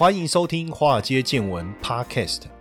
欢迎收听《华尔街见闻》Podcast。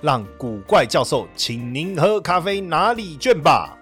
让古怪教授请您喝咖啡拿礼券吧。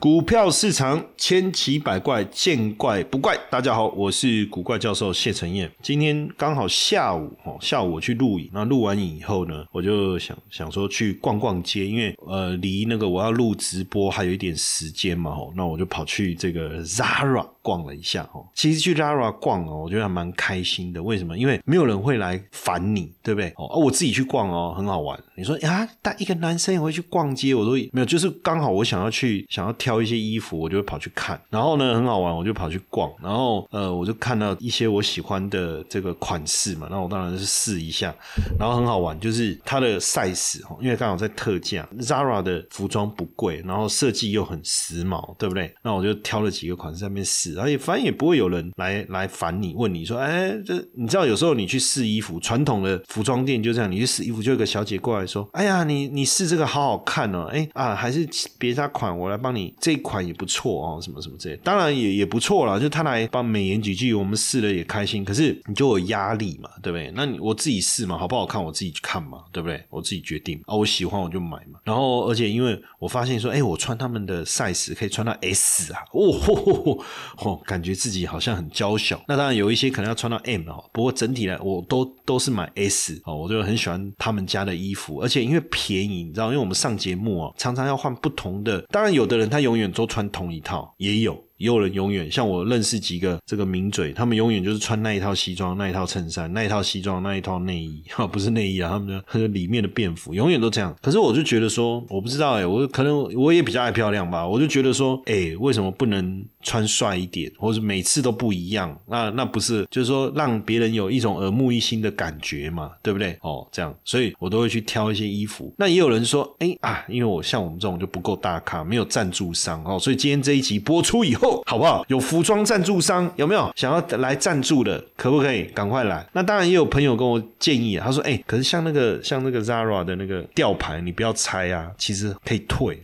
股票市场千奇百怪，见怪不怪。大家好，我是古怪教授谢承彦。今天刚好下午哦，下午我去录影。那录完影以后呢，我就想想说去逛逛街，因为呃离那个我要录直播还有一点时间嘛。哦，那我就跑去这个 Zara 逛了一下。哦，其实去 Zara 逛哦，我觉得还蛮开心的。为什么？因为没有人会来烦你，对不对？哦，我自己去逛哦，很好玩。你说呀，带一个男生也会去逛街，我都没有，就是刚好我想要去，想要挑。挑一些衣服，我就会跑去看，然后呢很好玩，我就跑去逛，然后呃我就看到一些我喜欢的这个款式嘛，那我当然是试一下，然后很好玩，就是它的 size 因为刚好在特价，Zara 的服装不贵，然后设计又很时髦，对不对？那我就挑了几个款式在那边试，而且反正也不会有人来来烦你，问你说，哎，这你知道有时候你去试衣服，传统的服装店就这样，你去试衣服就有个小姐过来说，哎呀，你你试这个好好看哦，哎啊还是别家款，我来帮你。这款也不错哦，什么什么之类，当然也也不错啦，就他来帮美言几句，我们试了也开心。可是你就有压力嘛，对不对？那你我自己试嘛，好不好看我自己去看嘛，对不对？我自己决定啊，我喜欢我就买嘛。然后而且因为我发现说，哎，我穿他们的 size 可以穿到 S 啊，哦哦，感觉自己好像很娇小。那当然有一些可能要穿到 M 哦，不过整体来我都都是买 S 哦，我就很喜欢他们家的衣服，而且因为便宜，你知道，因为我们上节目啊，常常要换不同的。当然有的人他有。永远都穿同一套，也有。也有人永远像我认识几个这个名嘴，他们永远就是穿那一套西装、那一套衬衫、那一套西装、那一套内衣，哈，不是内衣啊，他们的里面的便服永远都这样。可是我就觉得说，我不知道哎，我可能我也比较爱漂亮吧，我就觉得说，哎，为什么不能穿帅一点，或者每次都不一样？那那不是就是说让别人有一种耳目一新的感觉嘛，对不对？哦，这样，所以我都会去挑一些衣服。那也有人说，哎啊，因为我像我们这种就不够大咖，没有赞助商哦，所以今天这一集播出以后。好不好？有服装赞助商有没有想要来赞助的？可不可以赶快来？那当然也有朋友跟我建议，他说：“哎，可是像那个像那个 Zara 的那个吊牌，你不要拆啊，其实可以退。”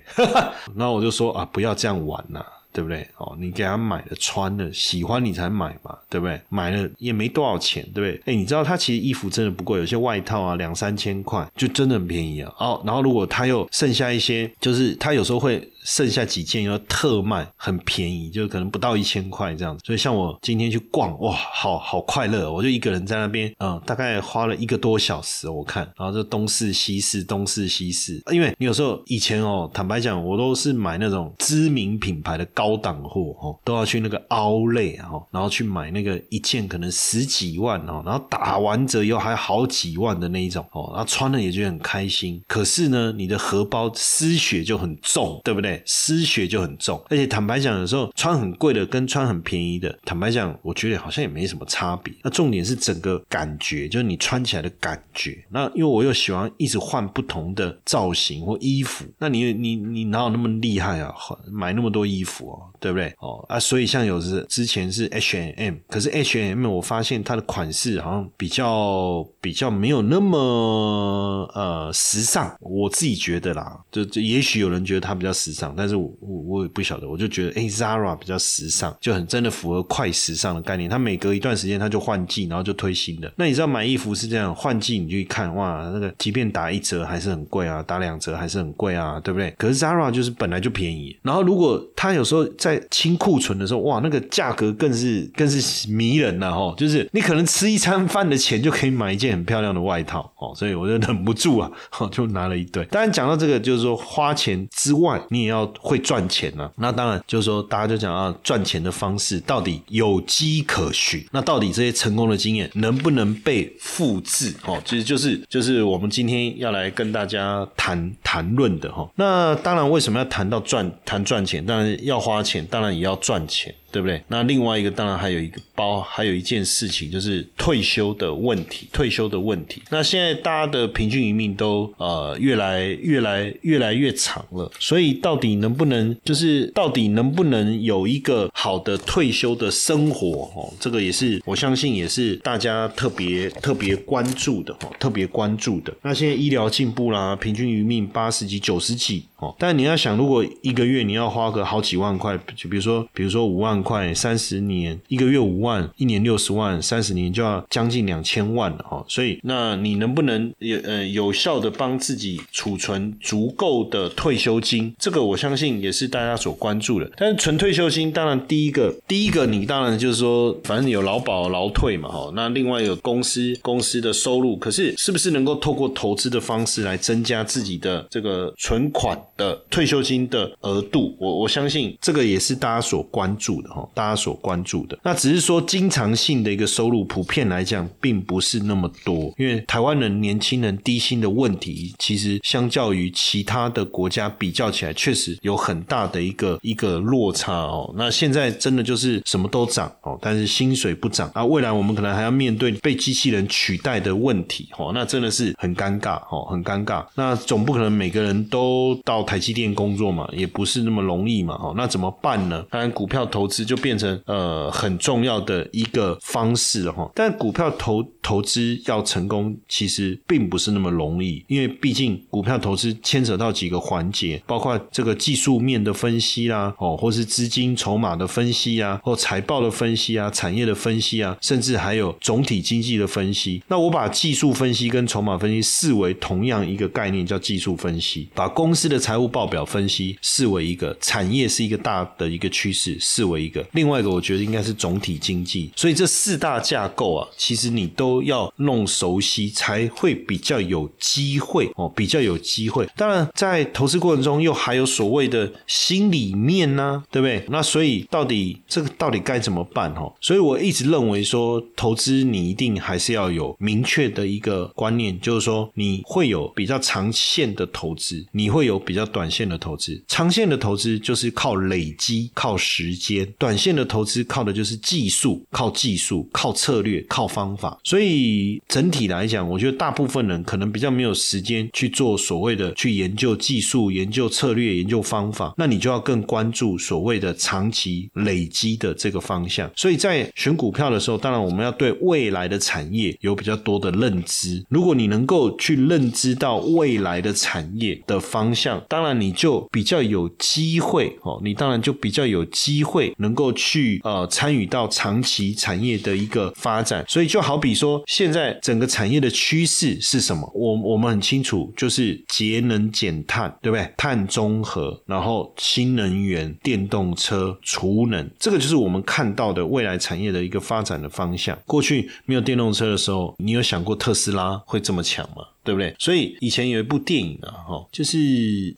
然后我就说：“啊，不要这样玩呐。”对不对？哦，你给他买了穿了，喜欢你才买嘛，对不对？买了也没多少钱，对不对？哎，你知道他其实衣服真的不贵，有些外套啊两三千块，就真的很便宜啊。哦，然后如果他又剩下一些，就是他有时候会剩下几件要特卖，很便宜，就可能不到一千块这样子。所以像我今天去逛，哇，好好快乐，我就一个人在那边，嗯，大概花了一个多小时，我看，然后就东试西试，东试西试。因为你有时候以前哦，坦白讲，我都是买那种知名品牌的高。档货哦，都要去那个凹类哦，然后去买那个一件可能十几万哦，然后打完折又还好几万的那一种哦，然后穿了也觉得很开心。可是呢，你的荷包失血就很重，对不对？失血就很重，而且坦白讲，有时候穿很贵的跟穿很便宜的，坦白讲，我觉得好像也没什么差别。那重点是整个感觉，就是你穿起来的感觉。那因为我又喜欢一直换不同的造型或衣服，那你你你哪有那么厉害啊？买那么多衣服哦。对不对？哦啊，所以像有时之前是 H&M，可是 H&M 我发现它的款式好像比较比较没有那么呃时尚，我自己觉得啦，就就也许有人觉得它比较时尚，但是我我我也不晓得，我就觉得哎 Zara 比较时尚，就很真的符合快时尚的概念。它每隔一段时间它就换季，然后就推新的。那你知道买衣服是这样，换季你就一看哇，那个即便打一折还是很贵啊，打两折还是很贵啊，对不对？可是 Zara 就是本来就便宜，然后如果它有时候在清库存的时候，哇，那个价格更是更是迷人了！哦，就是你可能吃一餐饭的钱就可以买一件很漂亮的外套哦，所以我就忍不住啊，就拿了一堆。当然讲到这个，就是说花钱之外，你也要要会赚钱呢。那当然就是说，大家就讲啊，赚钱的方式到底有机可循。那到底这些成功的经验能不能被复制？哦，其实就是就是我们今天要来跟大家谈谈论的哈。那当然，为什么要谈到赚谈赚钱？当然要花钱。当然也要赚钱。对不对？那另外一个当然还有一个包，还有一件事情就是退休的问题，退休的问题。那现在大家的平均余命都呃越来越来越来越长了，所以到底能不能就是到底能不能有一个好的退休的生活哦？这个也是我相信也是大家特别特别关注的哦，特别关注的。那现在医疗进步啦，平均余命八十几、九十几哦，但你要想，如果一个月你要花个好几万块，就比如说比如说五万块，三十年一个月五万，一年六十万，三十年就要将近两千万了哈。所以那你能不能有呃有效的帮自己储存足够的退休金？这个我相信也是大家所关注的。但是纯退休金，当然第一个第一个你当然就是说，反正有劳保劳退嘛哈。那另外有公司公司的收入，可是是不是能够透过投资的方式来增加自己的这个存款的退休金的额度？我我相信这个也是大家所关注的哈，大家所关注的。那只是说经常性的一个收入，普遍来讲并不是那么多，因为台湾人年轻人低薪的问题，其实相较于其他的国家比较起来，确实有很大的一个一个落差哦。那现在真的就是什么都涨哦，但是薪水不涨啊。未来我们可能还要面对被机器人取代的问题哦，那真的是很尴尬哦，很尴尬。那总不可能每个人都到台积电工作嘛，也不是那么容易嘛哦。那怎么办呢？当然，股票投资就变成呃很重要的一个方式哈。但股票投投资要成功，其实并不是那么容易，因为毕竟股票投资牵扯到几个环节，包括这个技术面的分析啦，哦，或是资金筹码的分析啊，或财报的分析啊，产业的分析啊，甚至还有总体经济的分析。那我把技术分析跟筹码分析视为同样一个概念，叫技术分析；把公司的财务报表分析视为一个产业是一个大的一个趋势，视为一个另外一个，我觉得应该是总体经济。所以这四大架构啊，其实你都要弄熟悉，才会比较有机会哦，比较有机会。当然，在投资过程中，又还有所谓的心里面呢，对不对？那所以到底这个到底该怎么办？哦，所以我一直认为说，投资你一定还是要有明确的一个观念，就是说你会有比较长线的投资，你会有比较短线的投资。长线的投资就是靠累积、靠时间；短线的投资靠的就是技术、靠技术、靠策略、靠方法。所以整体来讲，我觉得大部分人可能比较没有时间去做所谓的去研究技术、研究策略、研究方法，那你就要更关注所谓的长期累积的这个方向。所以在选股票的时候，当然我们要对未来的产业有比较多的认知。如果你能够去认知到未来的产业的方向，当然你就比较有机会哦，你当然就比较有机会能够去呃参与到长期产业的一个发展。所以就好比说，现在整个产业的趋势是什么？我我们很清楚，就是节能减碳，对不对？碳中和，然后新能源、电动车、储能，这个就是我们看到的未来产业的一个发展的方向。过去没有电动车的时候，你有想过特斯拉会这么强吗？对不对？所以以前有一部电影啊，哈，就是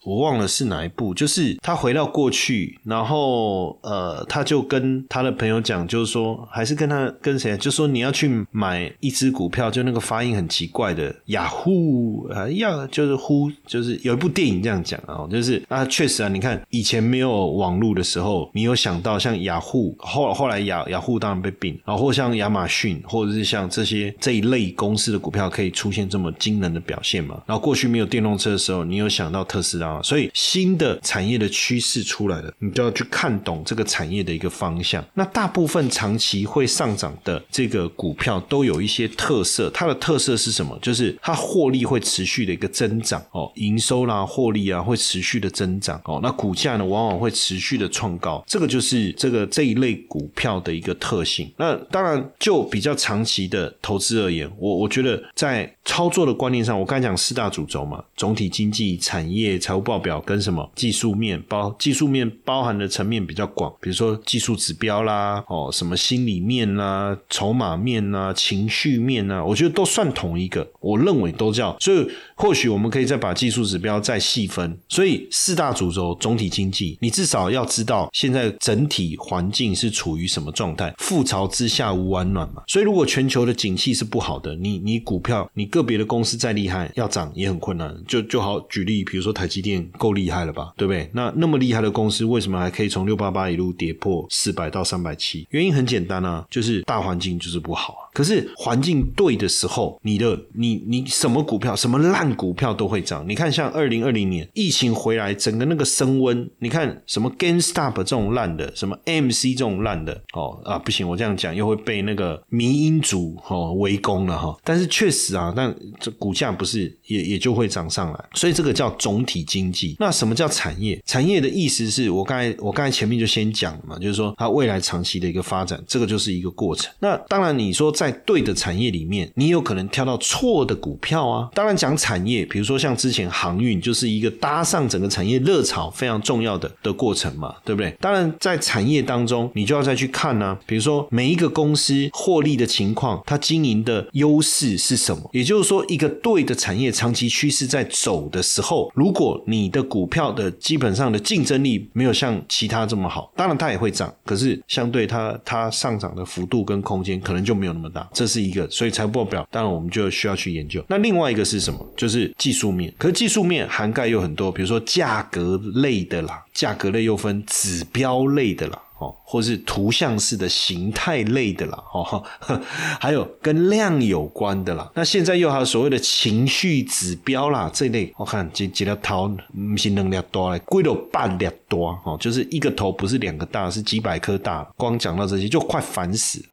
我忘了是哪一部，就是他回到过去，然后呃，他就跟他的朋友讲，就是说，还是跟他跟谁，就说你要去买一只股票，就那个发音很奇怪的雅虎啊，要就是呼，就是有一部电影这样讲啊，就是啊，确实啊，你看以前没有网络的时候，你有想到像雅虎，后后来雅雅虎当然被并，然后或像亚马逊，或者是像这些这一类公司的股票可以出现这么惊人的。表现嘛，然后过去没有电动车的时候，你有想到特斯拉，所以新的产业的趋势出来了，你就要去看懂这个产业的一个方向。那大部分长期会上涨的这个股票都有一些特色，它的特色是什么？就是它获利会持续的一个增长哦，营收啦、获利啊会持续的增长哦。那股价呢，往往会持续的创高，这个就是这个这一类股票的一个特性。那当然，就比较长期的投资而言，我我觉得在操作的观念。上我刚才讲四大主轴嘛，总体经济、产业、财务报表跟什么技术面包，技术面包含的层面比较广，比如说技术指标啦，哦，什么心理面啦、筹码面啦、情绪面啦，我觉得都算同一个，我认为都叫。所以或许我们可以再把技术指标再细分。所以四大主轴总体经济，你至少要知道现在整体环境是处于什么状态，覆巢之下无完卵嘛。所以如果全球的景气是不好的，你你股票你个别的公司再。厉害，要涨也很困难。就就好举例，比如说台积电够厉害了吧，对不对？那那么厉害的公司，为什么还可以从六八八一路跌破四百到三百七？原因很简单啊，就是大环境就是不好。可是环境对的时候，你的你你什么股票，什么烂股票都会涨。你看，像二零二零年疫情回来，整个那个升温，你看什么 GameStop 这种烂的，什么 MC 这种烂的，哦啊不行，我这样讲又会被那个迷因族哦围攻了哈。但是确实啊，但这股价不是也也就会涨上来，所以这个叫总体经济。那什么叫产业？产业的意思是我刚才我刚才前面就先讲了嘛，就是说它未来长期的一个发展，这个就是一个过程。那当然你说在在对的产业里面，你有可能挑到错的股票啊。当然讲产业，比如说像之前航运，就是一个搭上整个产业热潮非常重要的的过程嘛，对不对？当然在产业当中，你就要再去看呢，比如说每一个公司获利的情况，它经营的优势是什么？也就是说，一个对的产业长期趋势在走的时候，如果你的股票的基本上的竞争力没有像其他这么好，当然它也会涨，可是相对它它上涨的幅度跟空间可能就没有那么大，这是一个，所以财报表当然我们就需要去研究。那另外一个是什么？就是技术面，可是技术面涵盖有很多，比如说价格类的啦，价格类又分指标类的啦。哦，或是图像式的形态类的啦，哦，还有跟量有关的啦。那现在又还有所谓的情绪指标啦，这类我看几几条头不是能量多嘞，贵了半粒多哦，就是一个头不是两个大，是几百颗大。光讲到这些就快烦死。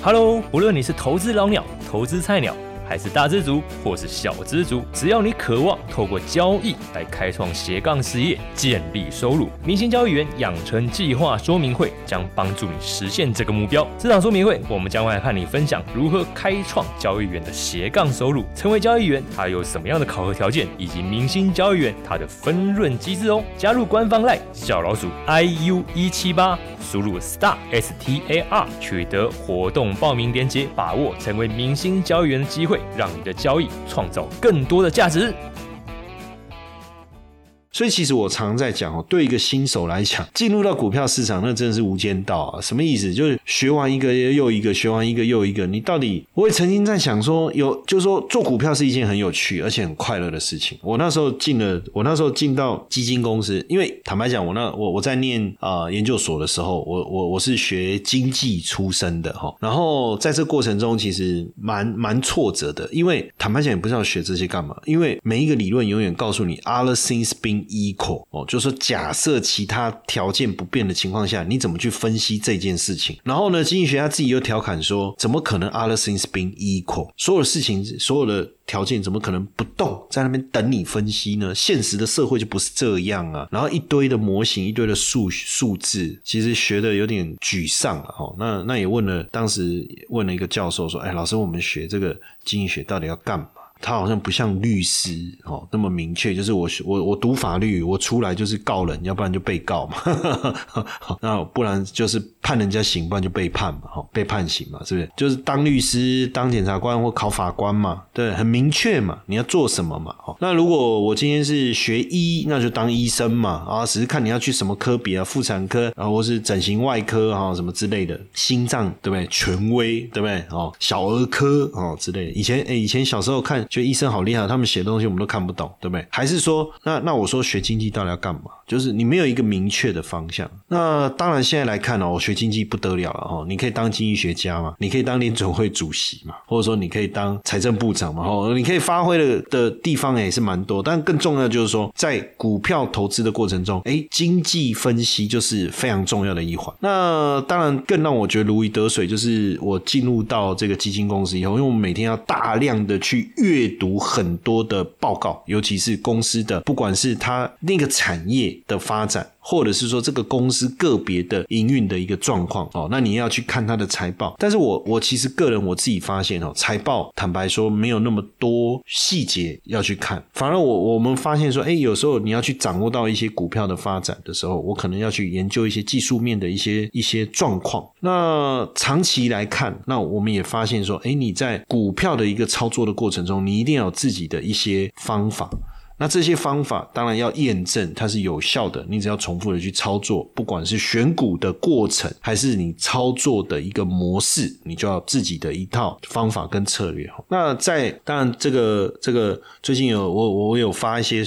Hello，无论你是投资老鸟，投资菜鸟。还是大资族或是小资族，只要你渴望透过交易来开创斜杠事业、建立收入，明星交易员养成计划说明会将帮助你实现这个目标。这场说明会，我们将会和你分享如何开创交易员的斜杠收入。成为交易员，它有什么样的考核条件，以及明星交易员它的分润机制哦。加入官方 LINE 小老鼠 iu 一七八，输入 star s t a r，取得活动报名链接，把握成为明星交易员的机会让你的交易创造更多的价值。所以其实我常在讲哦，对一个新手来讲，进入到股票市场那真的是无间道啊！什么意思？就是学完一个又一个，学完一个又一个，你到底？我也曾经在想说，有就是说做股票是一件很有趣而且很快乐的事情。我那时候进了，我那时候进到基金公司，因为坦白讲，我那我我在念啊研究所的时候，我我我是学经济出身的哈。然后在这过程中，其实蛮蛮挫折的，因为坦白讲也不知道学这些干嘛，因为每一个理论永远告诉你 other things being equal 哦，就是说假设其他条件不变的情况下，你怎么去分析这件事情？然后呢，经济学家自己又调侃说，怎么可能 other things being equal？所有事情，所有的条件怎么可能不动在那边等你分析呢？现实的社会就不是这样啊！然后一堆的模型，一堆的数数字，其实学的有点沮丧了哦。那那也问了，当时问了一个教授说：“哎，老师，我们学这个经济学到底要干嘛？”他好像不像律师哦那么明确，就是我我我读法律，我出来就是告人，要不然就被告嘛，那不然就是判人家刑，不然就被判嘛，哈，被判刑嘛，是不是？就是当律师、当检察官或考法官嘛，对，很明确嘛，你要做什么嘛，哦，那如果我今天是学医，那就当医生嘛，啊，只是看你要去什么科别啊，妇产科啊，或是整形外科啊，什么之类的，心脏对不对？权威对不对？哦，小儿科哦之类的，以前哎，以前小时候看。觉得医生好厉害，他们写的东西我们都看不懂，对不对？还是说，那那我说学经济到底要干嘛？就是你没有一个明确的方向。那当然，现在来看哦，我学经济不得了了哦。你可以当经济学家嘛，你可以当联总会主席嘛，或者说你可以当财政部长嘛，哦，你可以发挥的的地方也是蛮多。但更重要就是说，在股票投资的过程中，哎，经济分析就是非常重要的一环。那当然，更让我觉得如鱼得水，就是我进入到这个基金公司以后，因为我们每天要大量的去。阅读很多的报告，尤其是公司的，不管是它那个产业的发展。或者是说这个公司个别的营运的一个状况哦，那你要去看它的财报。但是我我其实个人我自己发现哦，财报坦白说没有那么多细节要去看，反而我我们发现说，哎，有时候你要去掌握到一些股票的发展的时候，我可能要去研究一些技术面的一些一些状况。那长期来看，那我们也发现说，哎，你在股票的一个操作的过程中，你一定要有自己的一些方法。那这些方法当然要验证它是有效的，你只要重复的去操作，不管是选股的过程，还是你操作的一个模式，你就要自己的一套方法跟策略。那在当然这个这个最近有我我有发一些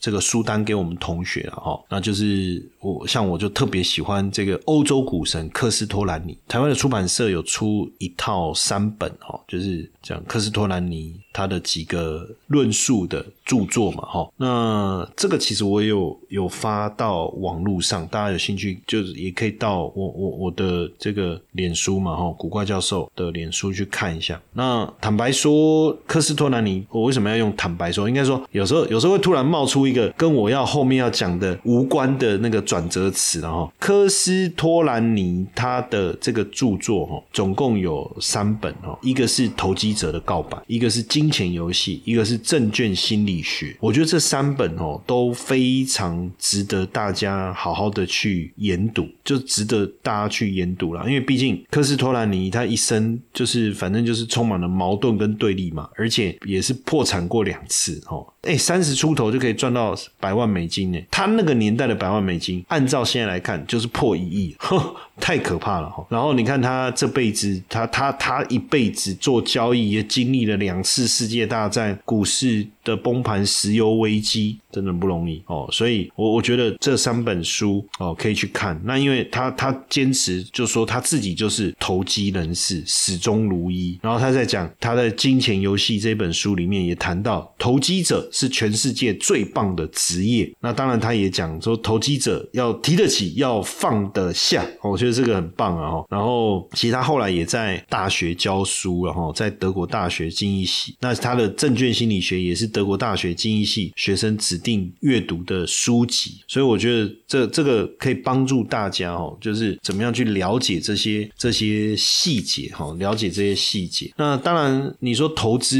这个书单给我们同学了哈，那就是我像我就特别喜欢这个欧洲股神科斯托兰尼，台湾的出版社有出一套三本哈，就是讲科斯托兰尼。他的几个论述的著作嘛，哈，那这个其实我有有发到网络上，大家有兴趣就是也可以到我我我的这个脸书嘛，哈，古怪教授的脸书去看一下。那坦白说，科斯托兰尼，我为什么要用坦白说？应该说有时候有时候会突然冒出一个跟我要后面要讲的无关的那个转折词，然后科斯托兰尼他的这个著作哈，总共有三本哈，一个是投机者的告白，一个是。金钱游戏，一个是证券心理学，我觉得这三本哦都非常值得大家好好的去研读，就值得大家去研读了。因为毕竟科斯托兰尼他一生就是反正就是充满了矛盾跟对立嘛，而且也是破产过两次哦。哎，三十出头就可以赚到百万美金呢，他那个年代的百万美金，按照现在来看就是破一亿。呵太可怕了哈！然后你看他这辈子，他他他一辈子做交易，也经历了两次世界大战、股市的崩盘、石油危机，真的不容易哦。所以，我我觉得这三本书哦可以去看。那因为他他坚持就说他自己就是投机人士，始终如一。然后他在讲他在《金钱游戏》这本书里面也谈到，投机者是全世界最棒的职业。那当然，他也讲说，投机者要提得起，要放得下。我觉得。这个很棒啊！然后其实他后来也在大学教书，然后在德国大学经济系，那他的证券心理学也是德国大学经济系学生指定阅读的书籍，所以我觉得这这个可以帮助大家哦，就是怎么样去了解这些这些细节哈，了解这些细节。那当然你说投资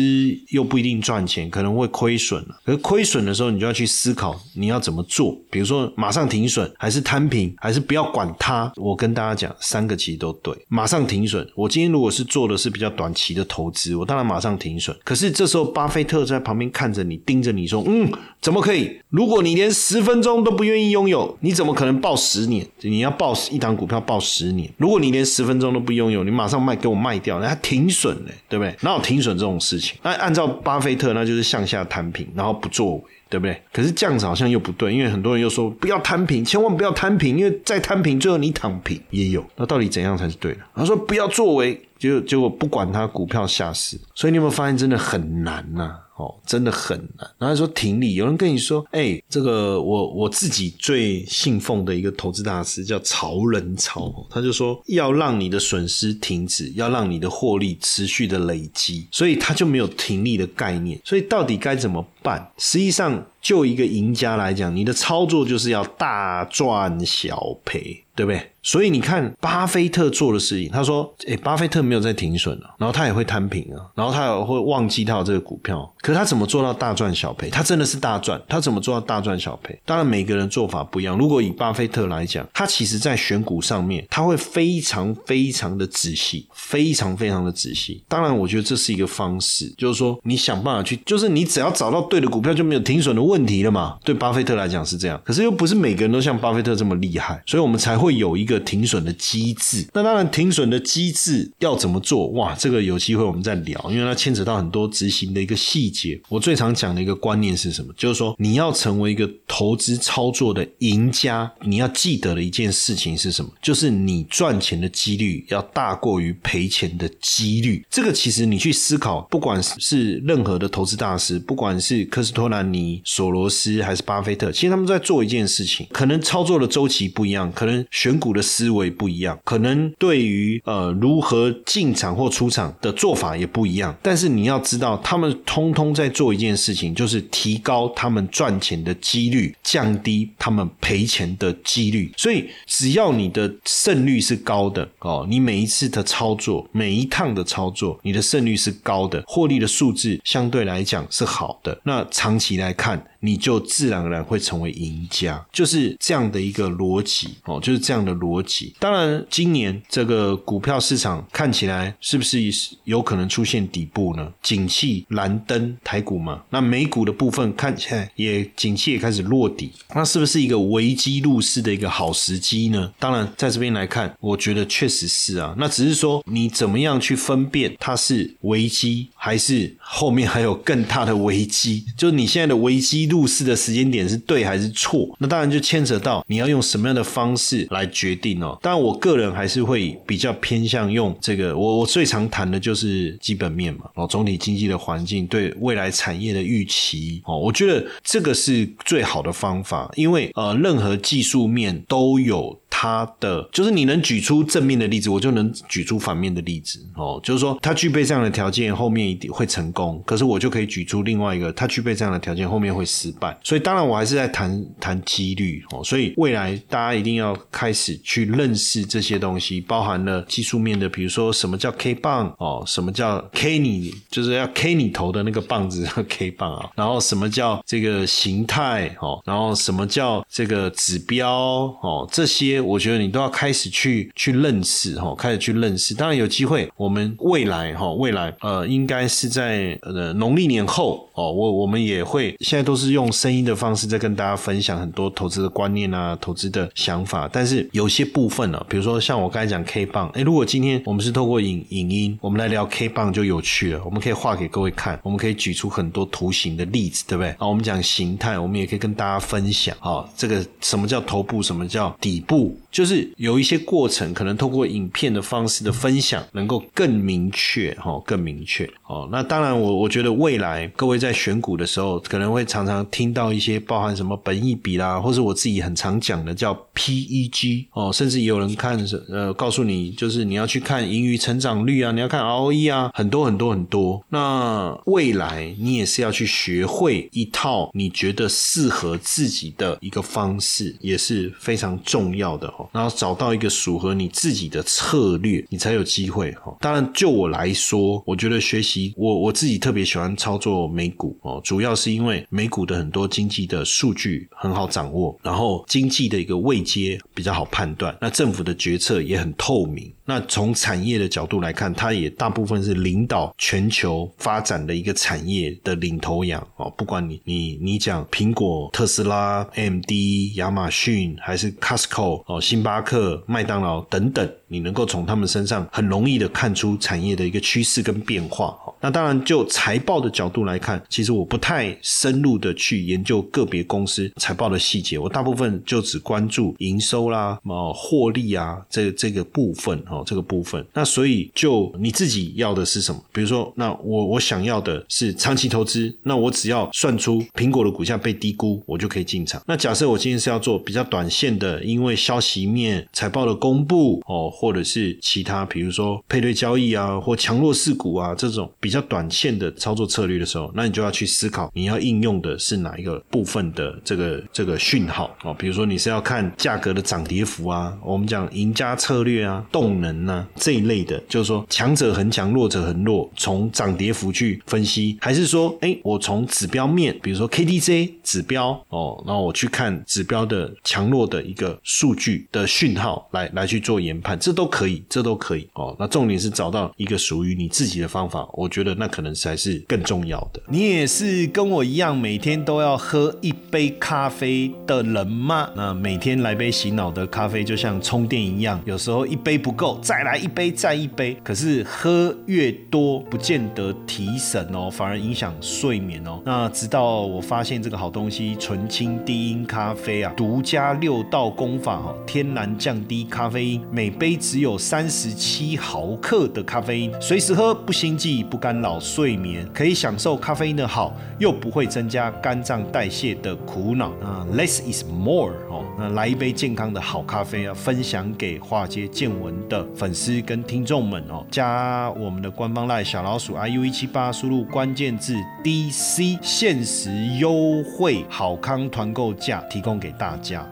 又不一定赚钱，可能会亏损了。可亏损的时候，你就要去思考你要怎么做，比如说马上停损，还是摊平，还是不要管它。我跟大家讲，三个其实都对，马上停损。我今天如果是做的是比较短期的投资，我当然马上停损。可是这时候，巴菲特在旁边看着你，盯着你说：“嗯，怎么可以？如果你连十分钟都不愿意拥有，你怎么可能报十年？你要报一档股票报十年？如果你连十分钟都不拥有，你马上卖给我卖掉，那还停损嘞，对不对？哪有停损这种事情？那按照巴菲特，那就是向下摊平，然后不作为。”对不对？可是这样子好像又不对，因为很多人又说不要摊平，千万不要摊平，因为再摊平，最后你躺平也有。那到底怎样才是对的？他说不要作为，就结果不管他股票下市，所以你有没有发现真的很难呐？哦，真的很难。然后说停利，有人跟你说，哎，这个我我自己最信奉的一个投资大师叫曹仁超，他就说要让你的损失停止，要让你的获利持续的累积，所以他就没有停利的概念。所以到底该怎么办？实际上，就一个赢家来讲，你的操作就是要大赚小赔，对不对？所以你看，巴菲特做的事情，他说：“哎，巴菲特没有在停损了，然后他也会摊平啊，然后他也会忘记他有这个股票。可他怎么做到大赚小赔？他真的是大赚，他怎么做到大赚小赔？当然，每个人做法不一样。如果以巴菲特来讲，他其实在选股上面，他会非常非常的仔细，非常非常的仔细。当然，我觉得这是一个方式，就是说你想办法去，就是你只要找到对的股票，就没有停损的问题了嘛。对巴菲特来讲是这样，可是又不是每个人都像巴菲特这么厉害，所以我们才会有一个。停损的机制，那当然停损的机制要怎么做？哇，这个有机会我们再聊，因为它牵扯到很多执行的一个细节。我最常讲的一个观念是什么？就是说你要成为一个投资操作的赢家，你要记得的一件事情是什么？就是你赚钱的几率要大过于赔钱的几率。这个其实你去思考，不管是任何的投资大师，不管是科斯托兰尼、索罗斯还是巴菲特，其实他们在做一件事情，可能操作的周期不一样，可能选股的。思维不一样，可能对于呃如何进场或出场的做法也不一样。但是你要知道，他们通通在做一件事情，就是提高他们赚钱的几率，降低他们赔钱的几率。所以只要你的胜率是高的哦，你每一次的操作，每一趟的操作，你的胜率是高的，获利的数字相对来讲是好的。那长期来看。你就自然而然会成为赢家，就是这样的一个逻辑哦，就是这样的逻辑。当然，今年这个股票市场看起来是不是有可能出现底部呢？景气蓝灯台股嘛，那美股的部分看起来也景气也开始落底，那是不是一个危机入市的一个好时机呢？当然，在这边来看，我觉得确实是啊。那只是说你怎么样去分辨它是危机还是后面还有更大的危机？就你现在的危机入市的时间点是对还是错？那当然就牵扯到你要用什么样的方式来决定哦。当然，我个人还是会比较偏向用这个，我我最常谈的就是基本面嘛，哦，总体经济的环境对未来产业的预期哦，我觉得这个是最好的方法，因为呃，任何技术面都有。它的就是你能举出正面的例子，我就能举出反面的例子哦。就是说，它具备这样的条件，后面一定会成功。可是我就可以举出另外一个，它具备这样的条件，后面会失败。所以，当然我还是在谈谈几率哦。所以，未来大家一定要开始去认识这些东西，包含了技术面的，比如说什么叫 K 棒哦，什么叫 K 你就是要 K 你头的那个棒子 K 棒啊。然后什么叫这个形态哦，然后什么叫这个指标哦，这些。我觉得你都要开始去去认识哈，开始去认识。当然有机会，我们未来哈，未来呃，应该是在呃农历年后哦，我我们也会现在都是用声音的方式在跟大家分享很多投资的观念啊，投资的想法。但是有些部分呢，比如说像我刚才讲 K 棒，哎，如果今天我们是透过影影音，我们来聊 K 棒就有趣了。我们可以画给各位看，我们可以举出很多图形的例子，对不对？啊，我们讲形态，我们也可以跟大家分享啊，这个什么叫头部，什么叫底部。就是有一些过程，可能通过影片的方式的分享，能够更明确哈，更明确哦。那当然，我我觉得未来各位在选股的时候，可能会常常听到一些包含什么本益比啦，或是我自己很常讲的叫 PEG 哦，甚至也有人看呃告诉你，就是你要去看盈余成长率啊，你要看 ROE 啊，很多很多很多。那未来你也是要去学会一套你觉得适合自己的一个方式，也是非常重要的。然后找到一个符合你自己的策略，你才有机会哈。当然，就我来说，我觉得学习我我自己特别喜欢操作美股哦，主要是因为美股的很多经济的数据很好掌握，然后经济的一个位阶比较好判断，那政府的决策也很透明。那从产业的角度来看，它也大部分是领导全球发展的一个产业的领头羊哦。不管你你你讲苹果、特斯拉、AMD、亚马逊，还是 Costco 哦、星巴克、麦当劳等等。你能够从他们身上很容易的看出产业的一个趋势跟变化那当然，就财报的角度来看，其实我不太深入的去研究个别公司财报的细节，我大部分就只关注营收啦、哦获利啊这这个部分哦这个部分。那所以就你自己要的是什么？比如说，那我我想要的是长期投资，那我只要算出苹果的股价被低估，我就可以进场。那假设我今天是要做比较短线的，因为消消息面财报的公布哦。或者是其他，比如说配对交易啊，或强弱势股啊，这种比较短线的操作策略的时候，那你就要去思考，你要应用的是哪一个部分的这个这个讯号哦。比如说你是要看价格的涨跌幅啊，我们讲赢家策略啊，动能啊这一类的，就是说强者恒强，弱者恒弱，从涨跌幅去分析，还是说，哎，我从指标面，比如说 K D J 指标哦，然后我去看指标的强弱的一个数据的讯号，来来去做研判，这。都可以，这都可以哦。那重点是找到一个属于你自己的方法，我觉得那可能才是更重要的。你也是跟我一样每天都要喝一杯咖啡的人吗？那每天来杯洗脑的咖啡就像充电一样，有时候一杯不够，再来一杯，再一杯。可是喝越多，不见得提神哦，反而影响睡眠哦。那直到我发现这个好东西——纯青低音咖啡啊，独家六道功法哦，天然降低咖啡因，每杯。只有三十七毫克的咖啡因，随时喝不心悸，不干扰睡眠，可以享受咖啡因的好，又不会增加肝脏代谢的苦恼啊！Less is more 哦，那来一杯健康的好咖啡啊，分享给化街见闻的粉丝跟听众们哦，加我们的官方赖小老鼠 iu 一七八，输入关键字 DC，限时优惠好康团购价提供给大家。